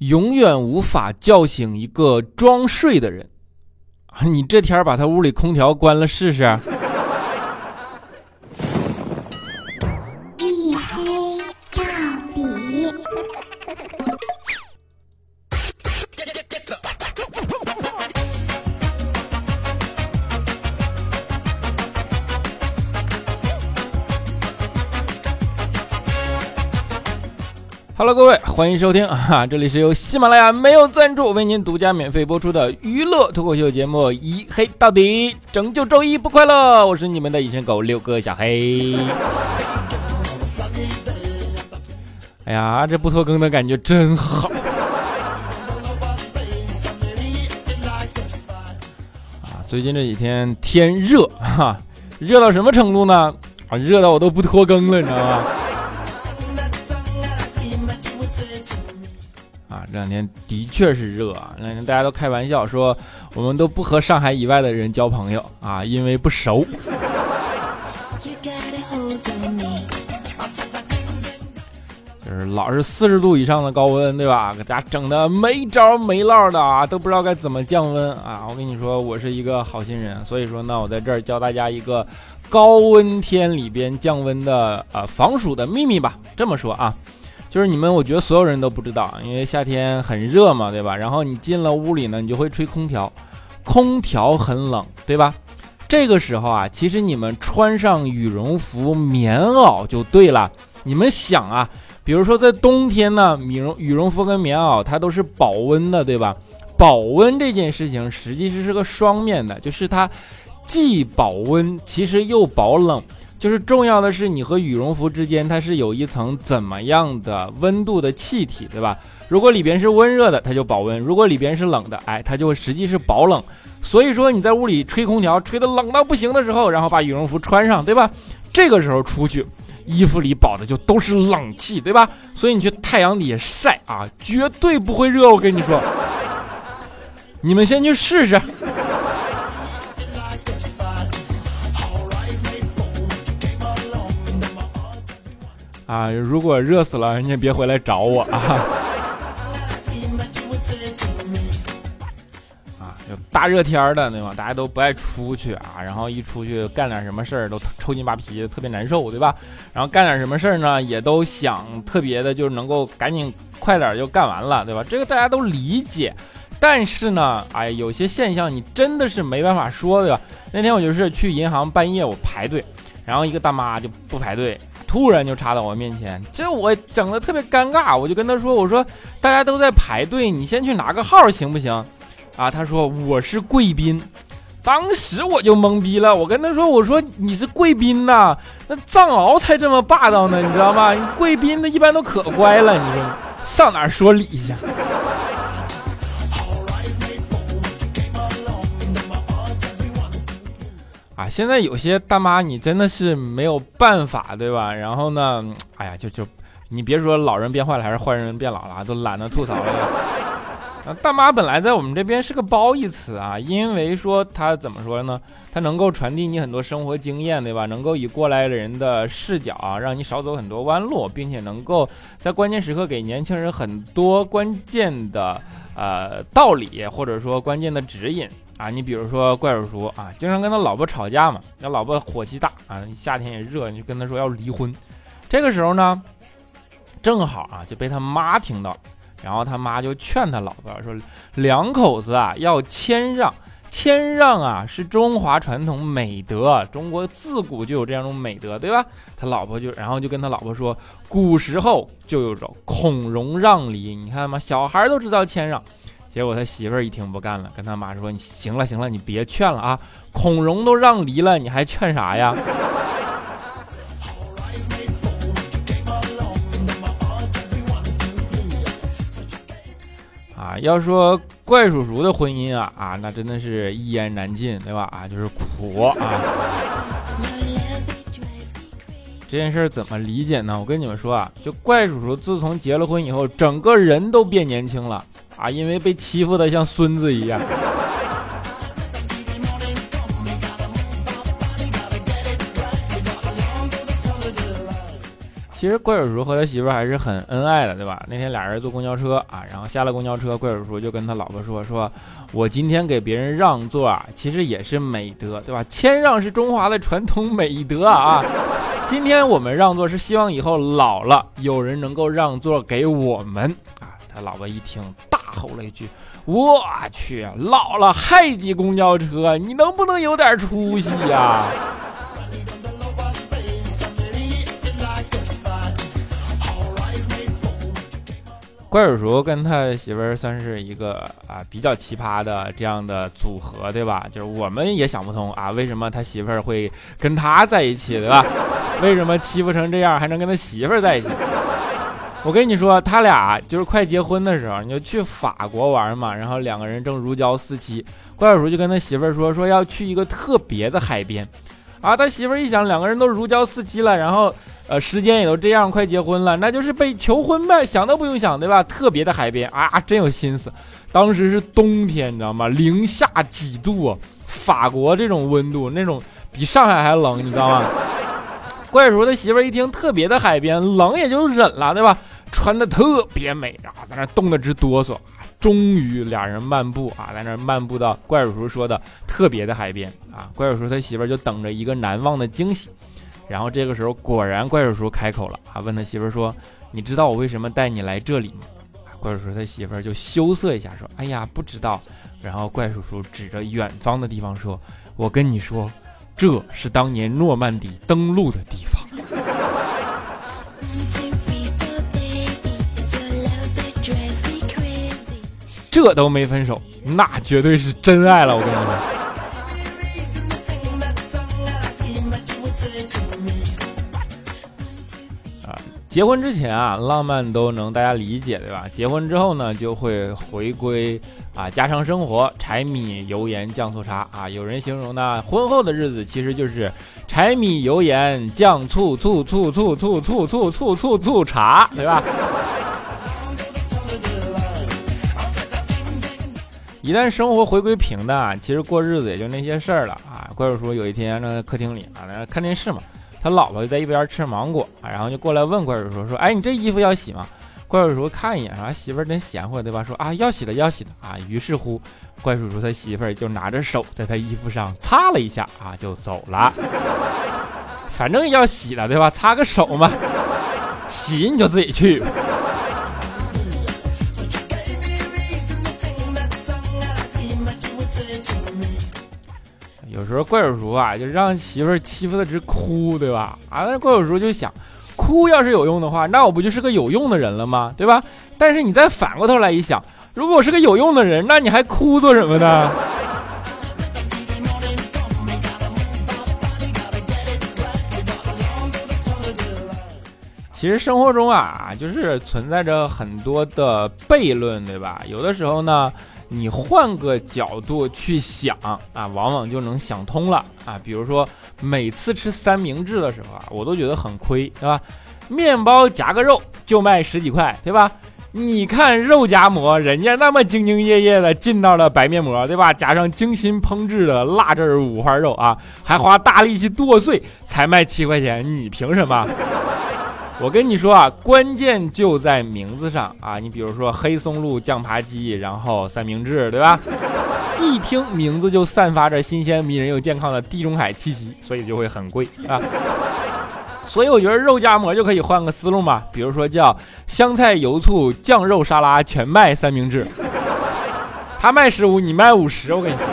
永远无法叫醒一个装睡的人。你这天把他屋里空调关了试试。各位，欢迎收听 啊！这里是由喜马拉雅没有赞助为您独家免费播出的娱乐脱口秀节目《一黑到底》，拯救周一不快乐。我是你们的隐身狗六哥小黑。哎呀，这不拖更的感觉真好啊！最近这几天天热哈，热到什么程度呢？啊，热到我都不拖更了，你知道吗？这两天的确是热啊！两天大家都开玩笑说，我们都不和上海以外的人交朋友啊，因为不熟。就是老是四十度以上的高温，对吧？给大家整的没招没落的啊，都不知道该怎么降温啊！我跟你说，我是一个好心人，所以说呢，我在这儿教大家一个高温天里边降温的呃防暑的秘密吧。这么说啊。就是你们，我觉得所有人都不知道，因为夏天很热嘛，对吧？然后你进了屋里呢，你就会吹空调，空调很冷，对吧？这个时候啊，其实你们穿上羽绒服、棉袄就对了。你们想啊，比如说在冬天呢，羽绒羽绒服跟棉袄它都是保温的，对吧？保温这件事情实际是是个双面的，就是它既保温，其实又保冷。就是重要的是，你和羽绒服之间它是有一层怎么样的温度的气体，对吧？如果里边是温热的，它就保温；如果里边是冷的，哎，它就实际是保冷。所以说你在屋里吹空调，吹得冷到不行的时候，然后把羽绒服穿上，对吧？这个时候出去，衣服里保的就都是冷气，对吧？所以你去太阳底下晒啊，绝对不会热。我跟你说，你们先去试试。啊，如果热死了，你也别回来找我啊！啊，大热天的，对吧？大家都不爱出去啊，然后一出去干点什么事儿都抽筋扒皮，特别难受，对吧？然后干点什么事儿呢，也都想特别的，就是能够赶紧快点就干完了，对吧？这个大家都理解。但是呢，哎，有些现象你真的是没办法说，对吧？那天我就是去银行半夜我排队，然后一个大妈就不排队。突然就插到我面前，这我整的特别尴尬，我就跟他说：“我说大家都在排队，你先去拿个号行不行？”啊，他说我是贵宾，当时我就懵逼了。我跟他说：“我说你是贵宾呐，那藏獒才这么霸道呢，你知道吗？贵宾的一般都可乖了，你说上哪说理去？”啊，现在有些大妈你真的是没有办法，对吧？然后呢，哎呀，就就你别说老人变坏了，还是坏人变老了，都懒得吐槽了。啊，大妈本来在我们这边是个褒义词啊，因为说她怎么说呢？她能够传递你很多生活经验，对吧？能够以过来人的视角啊，让你少走很多弯路，并且能够在关键时刻给年轻人很多关键的呃道理，或者说关键的指引。啊，你比如说怪叔叔啊，经常跟他老婆吵架嘛，那老婆火气大啊，夏天也热，你就跟他说要离婚。这个时候呢，正好啊就被他妈听到，然后他妈就劝他老婆说，两口子啊要谦让，谦让啊是中华传统美德，中国自古就有这样一种美德，对吧？他老婆就然后就跟他老婆说，古时候就有着孔融让梨，你看吗？小孩都知道谦让。结果他媳妇儿一听不干了，跟他妈说：“你行了行了，你别劝了啊！孔融都让梨了，你还劝啥呀？” 啊，要说怪叔叔的婚姻啊啊，那真的是一言难尽，对吧？啊，就是苦啊。这件事怎么理解呢？我跟你们说啊，就怪叔叔自从结了婚以后，整个人都变年轻了。啊，因为被欺负的像孙子一样。其实怪叔叔和他媳妇还是很恩爱的，对吧？那天俩人坐公交车啊，然后下了公交车，怪叔叔就跟他老婆说：“说我今天给别人让座啊，其实也是美德，对吧？谦让是中华的传统美德啊。今天我们让座是希望以后老了有人能够让座给我们啊。”他老婆一听，吼了一句：“我去，老了还挤公交车，你能不能有点出息呀？” 怪叔叔跟他媳妇儿算是一个啊比较奇葩的这样的组合，对吧？就是我们也想不通啊，为什么他媳妇儿会跟他在一起，对吧？为什么欺负成这样还能跟他媳妇儿在一起？我跟你说，他俩就是快结婚的时候，你就去法国玩嘛，然后两个人正如胶似漆，怪叔就跟他媳妇儿说，说要去一个特别的海边。啊，他媳妇儿一想，两个人都如胶似漆了，然后，呃，时间也都这样，快结婚了，那就是被求婚呗，想都不用想，对吧？特别的海边啊，真有心思。当时是冬天，你知道吗？零下几度，法国这种温度，那种比上海还冷，你知道吗？怪叔的媳妇儿一听特别的海边，冷也就忍了，对吧？穿的特别美，然后在那冻得直哆嗦。终于，俩人漫步啊，在那漫步到怪叔叔说的特别的海边啊。怪叔叔他媳妇儿就等着一个难忘的惊喜。然后这个时候，果然怪叔叔开口了啊，问他媳妇儿说：“你知道我为什么带你来这里吗？”怪叔叔他媳妇儿就羞涩一下说：“哎呀，不知道。”然后怪叔叔指着远方的地方说：“我跟你说，这是当年诺曼底登陆的地方。”这都没分手，那绝对是真爱了。我跟你说，啊，结婚之前啊，浪漫都能大家理解，对吧？结婚之后呢，就会回归啊家常生活，柴米油盐酱醋茶啊。有人形容呢，婚后的日子其实就是柴米油盐酱醋醋醋醋醋醋醋醋醋醋茶，对吧？一旦生活回归平淡，其实过日子也就那些事儿了啊。怪叔叔有一天正在客厅里啊，在那看电视嘛，他老婆就在一边吃芒果啊，然后就过来问怪叔叔说：“哎，你这衣服要洗吗？”怪叔叔看一眼，说：“媳妇儿真贤惠，对吧？”说：“啊，要洗的，要洗的啊。”于是乎，怪叔叔他媳妇儿就拿着手在他衣服上擦了一下啊，就走了。反正要洗的，对吧？擦个手嘛，洗你就自己去。时候怪叔叔啊，就让媳妇儿欺负的直哭，对吧？啊，怪叔叔就想，哭要是有用的话，那我不就是个有用的人了吗？对吧？但是你再反过头来一想，如果我是个有用的人，那你还哭做什么呢？其实生活中啊，就是存在着很多的悖论，对吧？有的时候呢。你换个角度去想啊，往往就能想通了啊。比如说，每次吃三明治的时候啊，我都觉得很亏，对吧？面包夹个肉就卖十几块，对吧？你看肉夹馍，人家那么兢兢业业的进到了白面膜，对吧？加上精心烹制的辣汁五花肉啊，还花大力气剁碎，才卖七块钱，你凭什么？我跟你说啊，关键就在名字上啊！你比如说黑松露酱扒鸡，然后三明治，对吧？一听名字就散发着新鲜、迷人又健康的地中海气息，所以就会很贵啊。所以我觉得肉夹馍就可以换个思路嘛，比如说叫香菜油醋酱肉沙拉全麦三明治，他卖十五，你卖五十，我跟你说。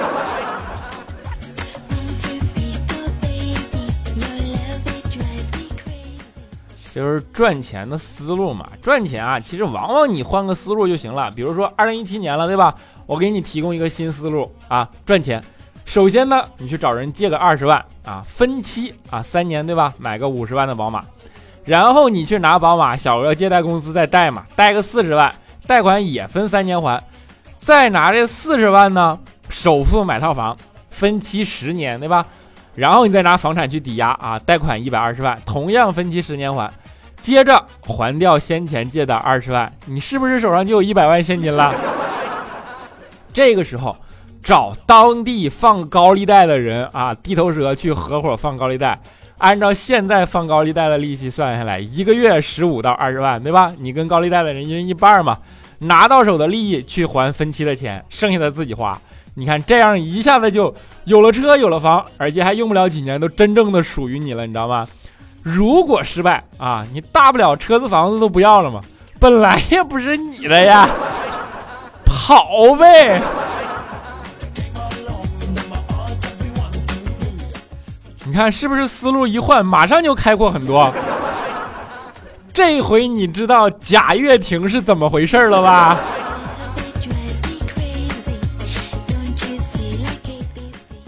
就是赚钱的思路嘛，赚钱啊，其实往往你换个思路就行了。比如说二零一七年了，对吧？我给你提供一个新思路啊，赚钱。首先呢，你去找人借个二十万啊，分期啊，三年对吧？买个五十万的宝马，然后你去拿宝马小额借贷公司再贷嘛，贷个四十万，贷款也分三年还，再拿这四十万呢，首付买套房，分期十年对吧？然后你再拿房产去抵押啊，贷款一百二十万，同样分期十年还。接着还掉先前借的二十万，你是不是手上就有一百万现金了？这个时候找当地放高利贷的人啊，地头蛇去合伙放高利贷按照现在放高利贷的利息算下来，一个月十五到二十万，对吧？你跟高利贷的人一人一半嘛，拿到手的利益去还分期的钱，剩下的自己花。你看这样一下子就有了车，有了房，而且还用不了几年，都真正的属于你了，你知道吗？如果失败啊，你大不了车子房子都不要了嘛，本来也不是你的呀，跑呗。你看是不是思路一换，马上就开阔很多？这回你知道贾跃亭是怎么回事了吧？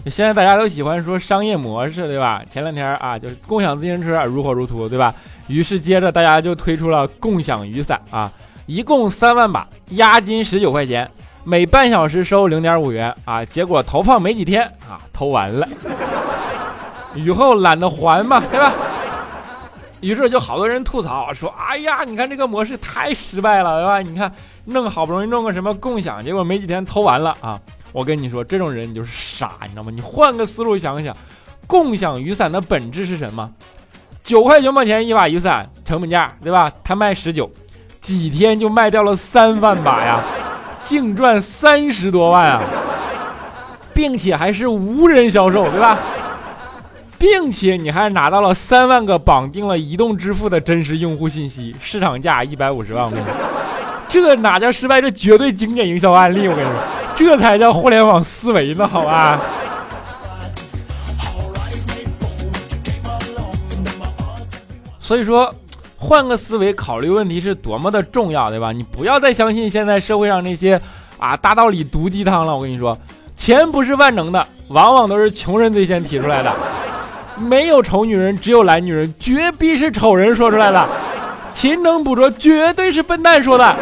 现在大家都喜欢说商业模式，对吧？前两天啊，就是共享自行车如火如荼，对吧？于是接着大家就推出了共享雨伞啊，一共三万把，押金十九块钱，每半小时收零点五元啊。结果投放没几天啊，投完了。雨后懒得还嘛，对吧？于是就好多人吐槽说：“哎呀，你看这个模式太失败了，对吧？你看弄好不容易弄个什么共享，结果没几天偷完了啊！我跟你说，这种人你就是傻，你知道吗？你换个思路想想，共享雨伞的本质是什么？九块九毛钱一把雨伞，成本价对吧？他卖十九，几天就卖掉了三万把呀，净赚三十多万啊，并且还是无人销售，对吧？”并且你还拿到了三万个绑定了移动支付的真实用户信息，市场价一百五十万，我跟你说，这哪叫失败？这绝对经典营销案例，我跟你说，这才叫互联网思维呢，好吧？所以说，换个思维考虑问题是多么的重要，对吧？你不要再相信现在社会上那些啊大道理毒鸡汤了。我跟你说，钱不是万能的，往往都是穷人最先提出来的。没有丑女人，只有懒女人，绝逼是丑人说出来的。勤能补拙，绝对是笨蛋说的。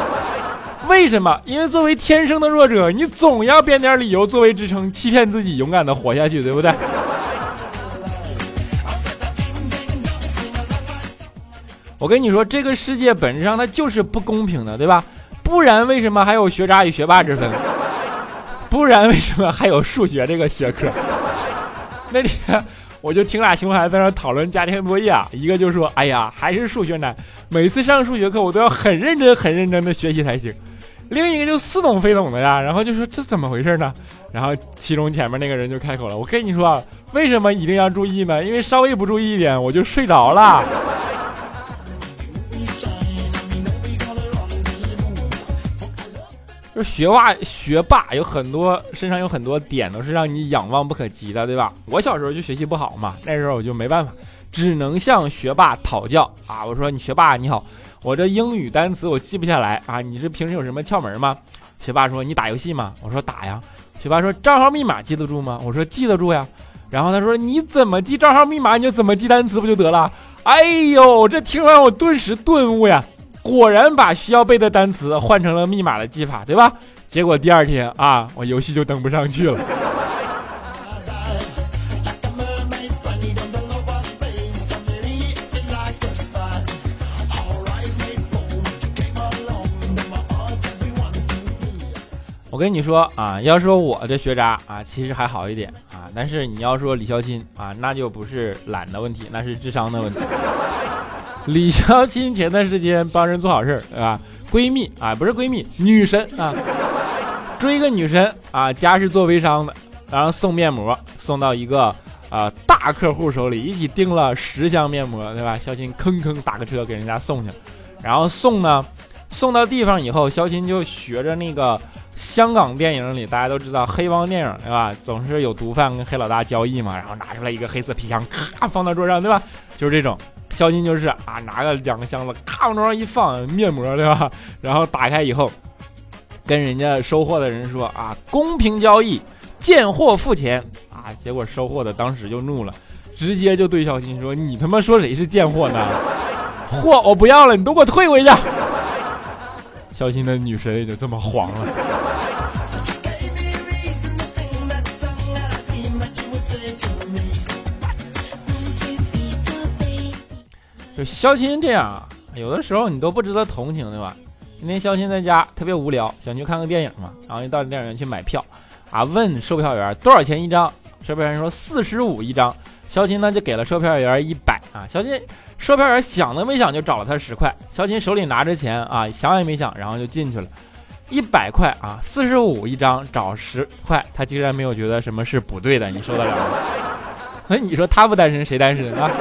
为什么？因为作为天生的弱者，你总要编点理由作为支撑，欺骗自己，勇敢的活下去，对不对？我跟你说，这个世界本质上它就是不公平的，对吧？不然为什么还有学渣与学霸之分？不然为什么还有数学这个学科？那天。我就听俩熊孩子在那讨论家庭作业啊，一个就说：“哎呀，还是数学难，每次上数学课我都要很认真、很认真的学习才行。”另一个就似懂非懂的呀，然后就说：“这怎么回事呢？”然后其中前面那个人就开口了：“我跟你说，为什么一定要注意呢？因为稍微不注意一点，我就睡着了。”就学霸，学霸有很多，身上有很多点都是让你仰望不可及的，对吧？我小时候就学习不好嘛，那时候我就没办法，只能向学霸讨教啊！我说你学霸你好，我这英语单词我记不下来啊，你是平时有什么窍门吗？学霸说你打游戏吗？我说打呀。学霸说账号密码记得住吗？我说记得住呀。然后他说你怎么记账号密码，你就怎么记单词不就得了？哎呦，这听完我顿时顿悟呀！果然把需要背的单词换成了密码的记法，对吧？结果第二天啊，我游戏就登不上去了。我跟你说啊，要说我这学渣啊，其实还好一点啊。但是你要说李孝钦啊，那就不是懒的问题，那是智商的问题。李孝钦前段时间帮人做好事儿对吧？闺蜜啊，不是闺蜜，女神啊，追个女神啊，家是做微商的，然后送面膜送到一个啊大客户手里，一起订了十箱面膜，对吧？孝钦吭吭打个车给人家送去，然后送呢，送到地方以后，孝钦就学着那个香港电影里大家都知道黑帮电影对吧？总是有毒贩跟黑老大交易嘛，然后拿出来一个黑色皮箱，咔放到桌上，对吧？就是这种。肖金就是啊，拿个两个箱子，咔往桌上一放面膜，对吧？然后打开以后，跟人家收货的人说啊，公平交易，贱货付钱啊。结果收货的当时就怒了，直接就对肖金说：“你他妈说谁是贱货呢？货我不要了，你都给我退回去。”肖金的女神也就这么黄了。就肖钦这样啊，有的时候你都不值得同情，对吧？今天肖钦在家特别无聊，想去看个电影嘛，然后就到电影院去买票，啊，问售票员多少钱一张，售票员说四十五一张，肖钦呢就给了售票员一百啊，肖钦售票员想都没想就找了他十块，肖钦手里拿着钱啊，想也没想，然后就进去了，一百块啊，四十五一张，找十块，他竟然没有觉得什么是不对的，你受得了吗？哎，你说他不单身谁单身啊？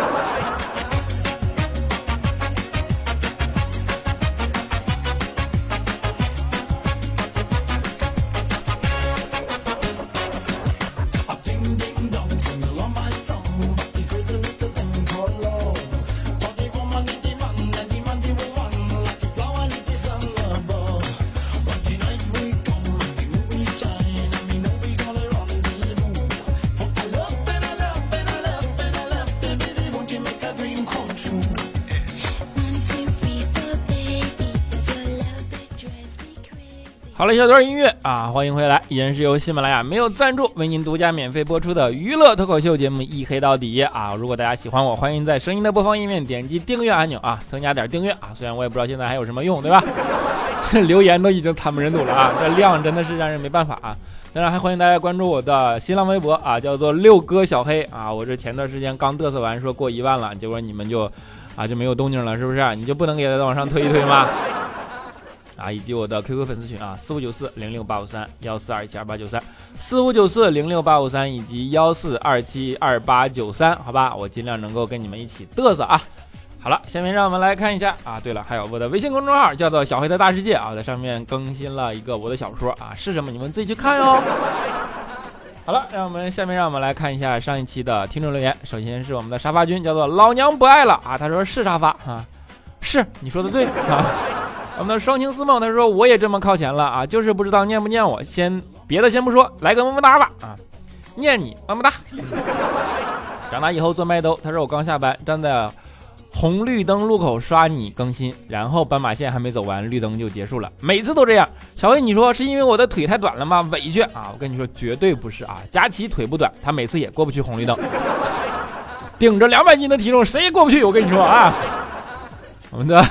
好了，一小段音乐啊，欢迎回来，依然是由喜马拉雅没有赞助为您独家免费播出的娱乐脱口秀节目《一黑到底》啊！如果大家喜欢我，欢迎在声音的播放页面点击订阅按钮啊，增加点订阅啊！虽然我也不知道现在还有什么用，对吧？留言都已经惨不忍睹了啊，这量真的是让人没办法啊！当然还欢迎大家关注我的新浪微博啊，叫做六哥小黑啊！我这前段时间刚嘚瑟完说过一万了，结果你们就啊就没有动静了，是不是？你就不能给他往上推一推吗？啊，以及我的 QQ 粉丝群啊，四五九四零六八五三幺四二七二八九三，四五九四零六八五三以及幺四二七二八九三，好吧，我尽量能够跟你们一起嘚瑟啊。好了，下面让我们来看一下啊，对了，还有我的微信公众号叫做小黑的大世界啊，在上面更新了一个我的小说啊，是什么你们自己去看哟。好了，让我们下面让我们来看一下上一期的听众留言，首先是我们的沙发君，叫做老娘不爱了啊，他说是沙发啊，是你说的对啊。我们的双情似梦，他说我也这么靠前了啊，就是不知道念不念我。先别的先不说，来个么么哒吧啊，念你么么哒。长大以后做麦兜，他说我刚下班，站在红绿灯路口刷你更新，然后斑马线还没走完，绿灯就结束了。每次都这样。小薇，你说是因为我的腿太短了吗？委屈啊！我跟你说，绝对不是啊。佳琪腿不短，他每次也过不去红绿灯，顶着两百斤的体重，谁也过不去。我跟你说啊。我们的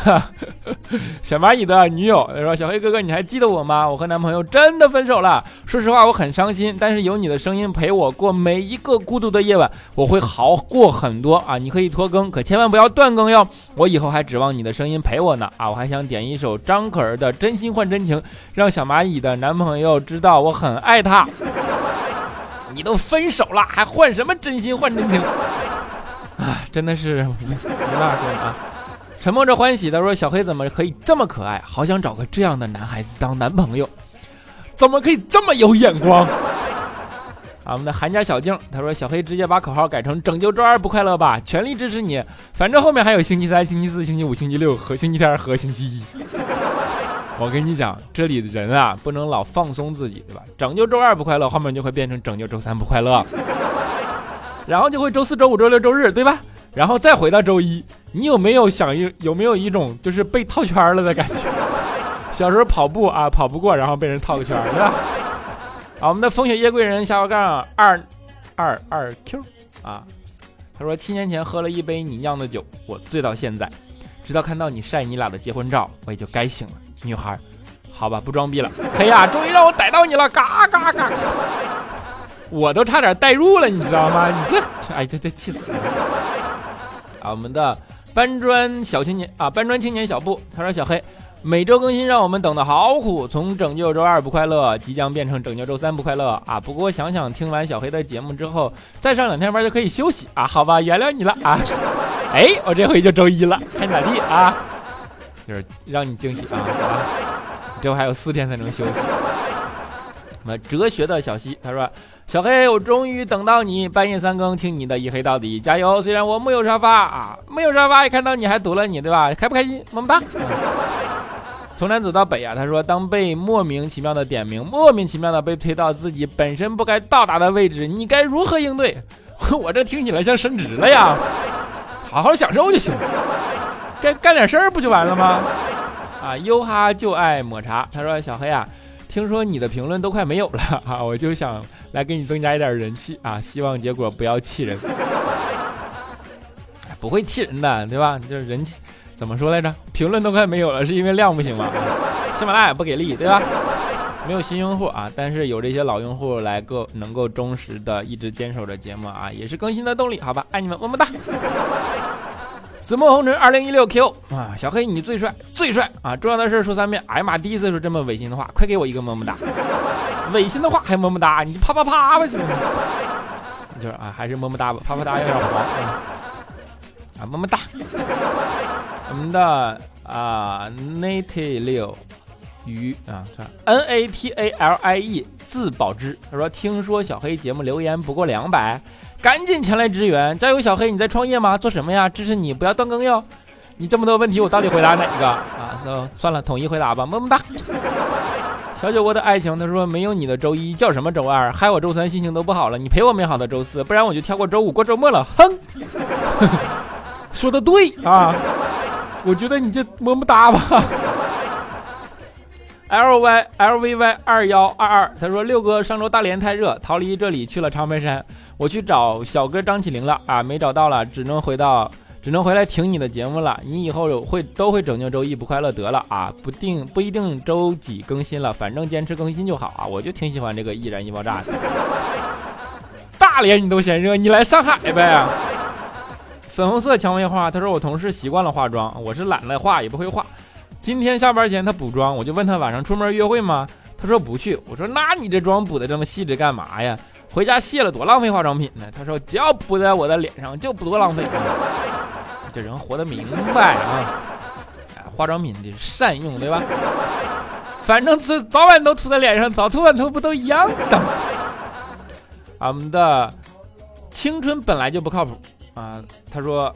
小蚂蚁的女友他说：“小黑哥哥，你还记得我吗？我和男朋友真的分手了。说实话，我很伤心，但是有你的声音陪我过每一个孤独的夜晚，我会好过很多啊！你可以拖更，可千万不要断更哟。我以后还指望你的声音陪我呢啊！我还想点一首张可儿的《真心换真情》，让小蚂蚁的男朋友知道我很爱他。你都分手了，还换什么真心换真情？啊，真的是没办法说啊。”沉默着欢喜，他说：“小黑怎么可以这么可爱？好想找个这样的男孩子当男朋友，怎么可以这么有眼光？” 啊，我们的韩家小静，他说：“小黑直接把口号改成拯救周二不快乐吧，全力支持你。反正后面还有星期三、星期四、星期五、星期六和星期天和星期一。我跟你讲，这里的人啊，不能老放松自己，对吧？拯救周二不快乐，后面就会变成拯救周三不快乐，然后就会周四周五周六周日，对吧？然后再回到周一。”你有没有想一有没有一种就是被套圈了的感觉？小时候跑步啊，跑不过，然后被人套个圈，是吧？啊，我们的风雪夜贵人下划杠二二二 Q 啊，他说七年前喝了一杯你酿的酒，我醉到现在，直到看到你晒你俩的结婚照，我也就该醒了。女孩，好吧，不装逼了。嘿呀，终于让我逮到你了，嘎嘎嘎！我都差点代入了，你知道吗？你这，哎，这这气死了。啊，我们的。搬砖小青年啊，搬砖青年小布，他说：“小黑每周更新让我们等的好苦，从拯救周二不快乐即将变成拯救周三不快乐啊！不过想想听完小黑的节目之后，再上两天班就可以休息啊！好吧，原谅你了啊！哎，我这回就周一了，看咋地啊？就是让你惊喜啊！这回还有四天才能休息。”那哲学的小西他说：“小黑，我终于等到你，半夜三更听你的一黑到底，加油！虽然我没有沙发啊，没有沙发，一看到你还堵了你，对吧？开不开心？么么哒。”从南走到北啊，他说：“当被莫名其妙的点名，莫名其妙的被推到自己本身不该到达的位置，你该如何应对？” 我这听起来像升职了呀！好好享受就行，干干点事儿不就完了吗？啊，优哈就爱抹茶，他说：“小黑啊。”听说你的评论都快没有了 啊，我就想来给你增加一点人气啊，希望结果不要气人，不会气人的，对吧？就是人气怎么说来着？评论都快没有了，是因为量不行吗？喜马拉雅不给力，对吧？没有新用户啊，但是有这些老用户来够能够忠实的一直坚守着节目啊，也是更新的动力，好吧，爱你们，么么哒。紫陌红尘二零一六 Q 啊，小黑你最帅最帅啊！重要的事说三遍，哎呀妈，第一次说这么违心的话，快给我一个么么哒！违心的话还么么哒，你就啪啪啪吧行吗？就是啊，还是么么哒吧，啪啪哒有点黄啊，么么哒。我们的啊，Nate 六鱼啊，N A T A L I E 自保之，他说听说小黑节目留言不过两百。赶紧前来支援，加油，小黑！你在创业吗？做什么呀？支持你，不要断更哟！你这么多问题，我到底回答哪个啊？算了，统一回答吧，么么哒。小酒窝的爱情，他说没有你的周一叫什么周二？害我周三心情都不好了。你陪我美好的周四，不然我就跳过周五过周末了。哼，说的对啊，我觉得你这么么哒吧。L Y L V Y 二幺二二，他说六哥上周大连太热，逃离这里去了长白山。我去找小哥张起灵了啊，没找到了，只能回到，只能回来听你的节目了。你以后会都会拯救周一不快乐得了啊，不定不一定周几更新了，反正坚持更新就好啊。我就挺喜欢这个易燃易爆炸的。大连你都嫌热，你来上海呗。粉红色蔷薇花，他说我同事习惯了化妆，我是懒得化也不会化。今天下班前他补妆，我就问他晚上出门约会吗？他说不去。我说那你这妆补的这么细致干嘛呀？回家卸了多浪费化妆品呢？他说只要补在我的脸上就不多浪费。这人活得明白啊！化妆品得善用，对吧？反正这早晚都涂在脸上，早涂晚涂不都一样的吗？俺们的青春本来就不靠谱啊！他说。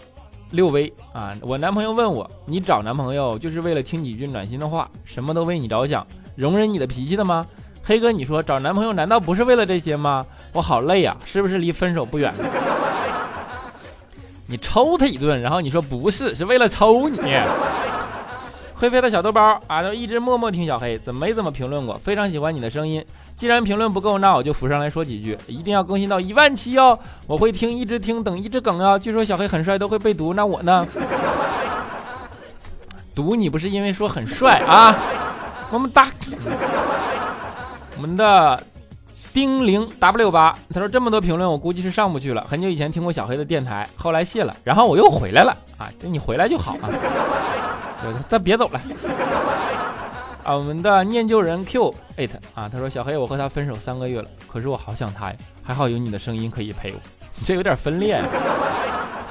六微啊！我男朋友问我，你找男朋友就是为了听几句暖心的话，什么都为你着想，容忍你的脾气的吗？黑哥，你说找男朋友难道不是为了这些吗？我好累呀，是不是离分手不远？你抽他一顿，然后你说不是，是为了抽你。会飞的小豆包啊，都一直默默听小黑，怎么没怎么评论过？非常喜欢你的声音。既然评论不够，那我就浮上来说几句。一定要更新到一万期哦！我会听，一直听，等一直梗啊。据说小黑很帅，都会被毒，那我呢？毒你不是因为说很帅啊？么么哒。我们的丁零 W 八，他说这么多评论，我估计是上不去了。很久以前听过小黑的电台，后来卸了，然后我又回来了啊！这你回来就好啊。咱别走了啊！我们的念旧人 Q 艾特啊，他说小黑，我和他分手三个月了，可是我好想他呀，还好有你的声音可以陪我。你 这有点分裂。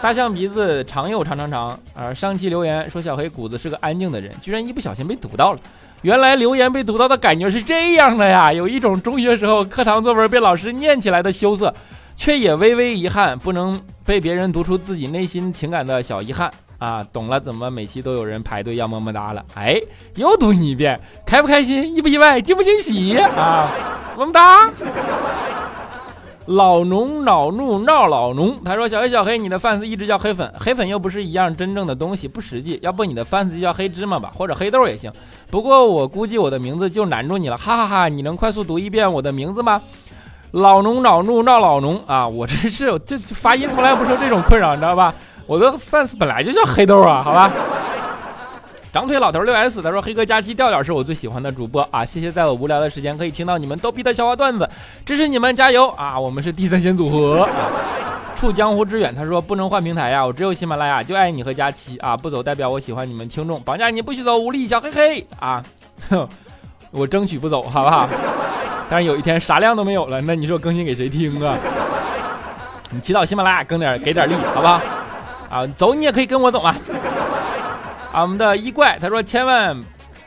大象鼻子长又长长长啊！上期留言说小黑谷子是个安静的人，居然一不小心被堵到了。原来留言被读到的感觉是这样的呀，有一种中学时候课堂作文被老师念起来的羞涩，却也微微遗憾，不能被别人读出自己内心情感的小遗憾。啊，懂了，怎么每期都有人排队要么么哒了？哎，又读你一遍，开不开心？意不意外？惊不惊喜？啊，么么哒！老农恼怒闹老农，他说：“小黑小黑，你的 fans 一直叫黑粉，黑粉又不是一样真正的东西，不实际。要不你的 fans 就叫黑芝麻吧，或者黑豆也行。不过我估计我的名字就难住你了，哈哈哈！你能快速读一遍我的名字吗？老农恼怒闹老农啊！我真是这发音从来不受这种困扰，你知道吧？”我的 fans 本来就叫黑豆啊，好吧。长腿老头六 S 他说：“黑哥佳期调调是我最喜欢的主播啊，谢谢在我无聊的时间可以听到你们逗逼的笑话段子，支持你们加油啊！我们是第三线组合啊。”处江湖之远他说：“不能换平台呀，我只有喜马拉雅，就爱你和佳期啊，不走代表我喜欢你们听众，绑架你不许走，无力小黑黑啊，哼，我争取不走，好不好？但是有一天啥量都没有了，那你说更新给谁听啊？你祈祷喜马拉雅更点给点力，好不好？”啊，走你也可以跟我走啊！啊，我们的一怪他说千万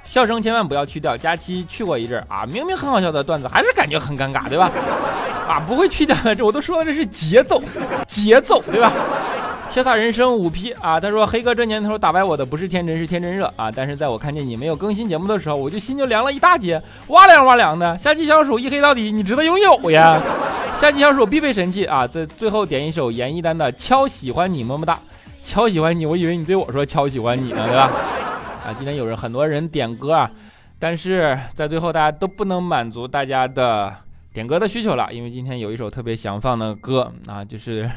笑声千万不要去掉，佳期去过一阵啊，明明很好笑的段子，还是感觉很尴尬，对吧？啊，不会去掉的，这我都说了，这是节奏，节奏，对吧？潇洒人生五 P 啊，他说黑哥这年头打败我的不是天真，是天真热啊！但是在我看见你没有更新节目的时候，我就心就凉了一大截，哇凉哇凉的。下期小鼠一黑到底，你值得拥有呀！下期小鼠必备神器啊！在最后点一首严一丹的《敲喜欢你》，么么哒。敲喜欢你，我以为你对我说敲喜欢你呢，对吧？啊，今天有人很多人点歌啊，但是在最后大家都不能满足大家的点歌的需求了，因为今天有一首特别想放的歌啊，就是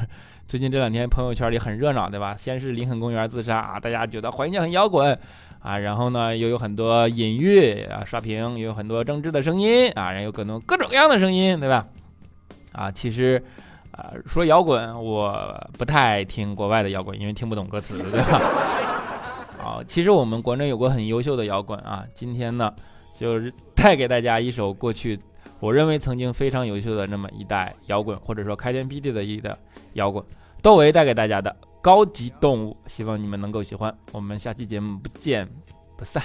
最近这两天朋友圈里很热闹，对吧？先是林肯公园自杀啊，大家觉得怀念很摇滚啊，然后呢又有很多隐喻啊刷屏，又有很多政治的声音啊，然后有各种各种各样的声音，对吧？啊，其实啊说摇滚，我不太听国外的摇滚，因为听不懂歌词，对吧？啊，其实我们国内有过很优秀的摇滚啊，今天呢就是带给大家一首过去。我认为曾经非常优秀的那么一代摇滚，或者说开天辟地的一代摇滚，窦唯带给大家的高级动物，希望你们能够喜欢。我们下期节目不见不散。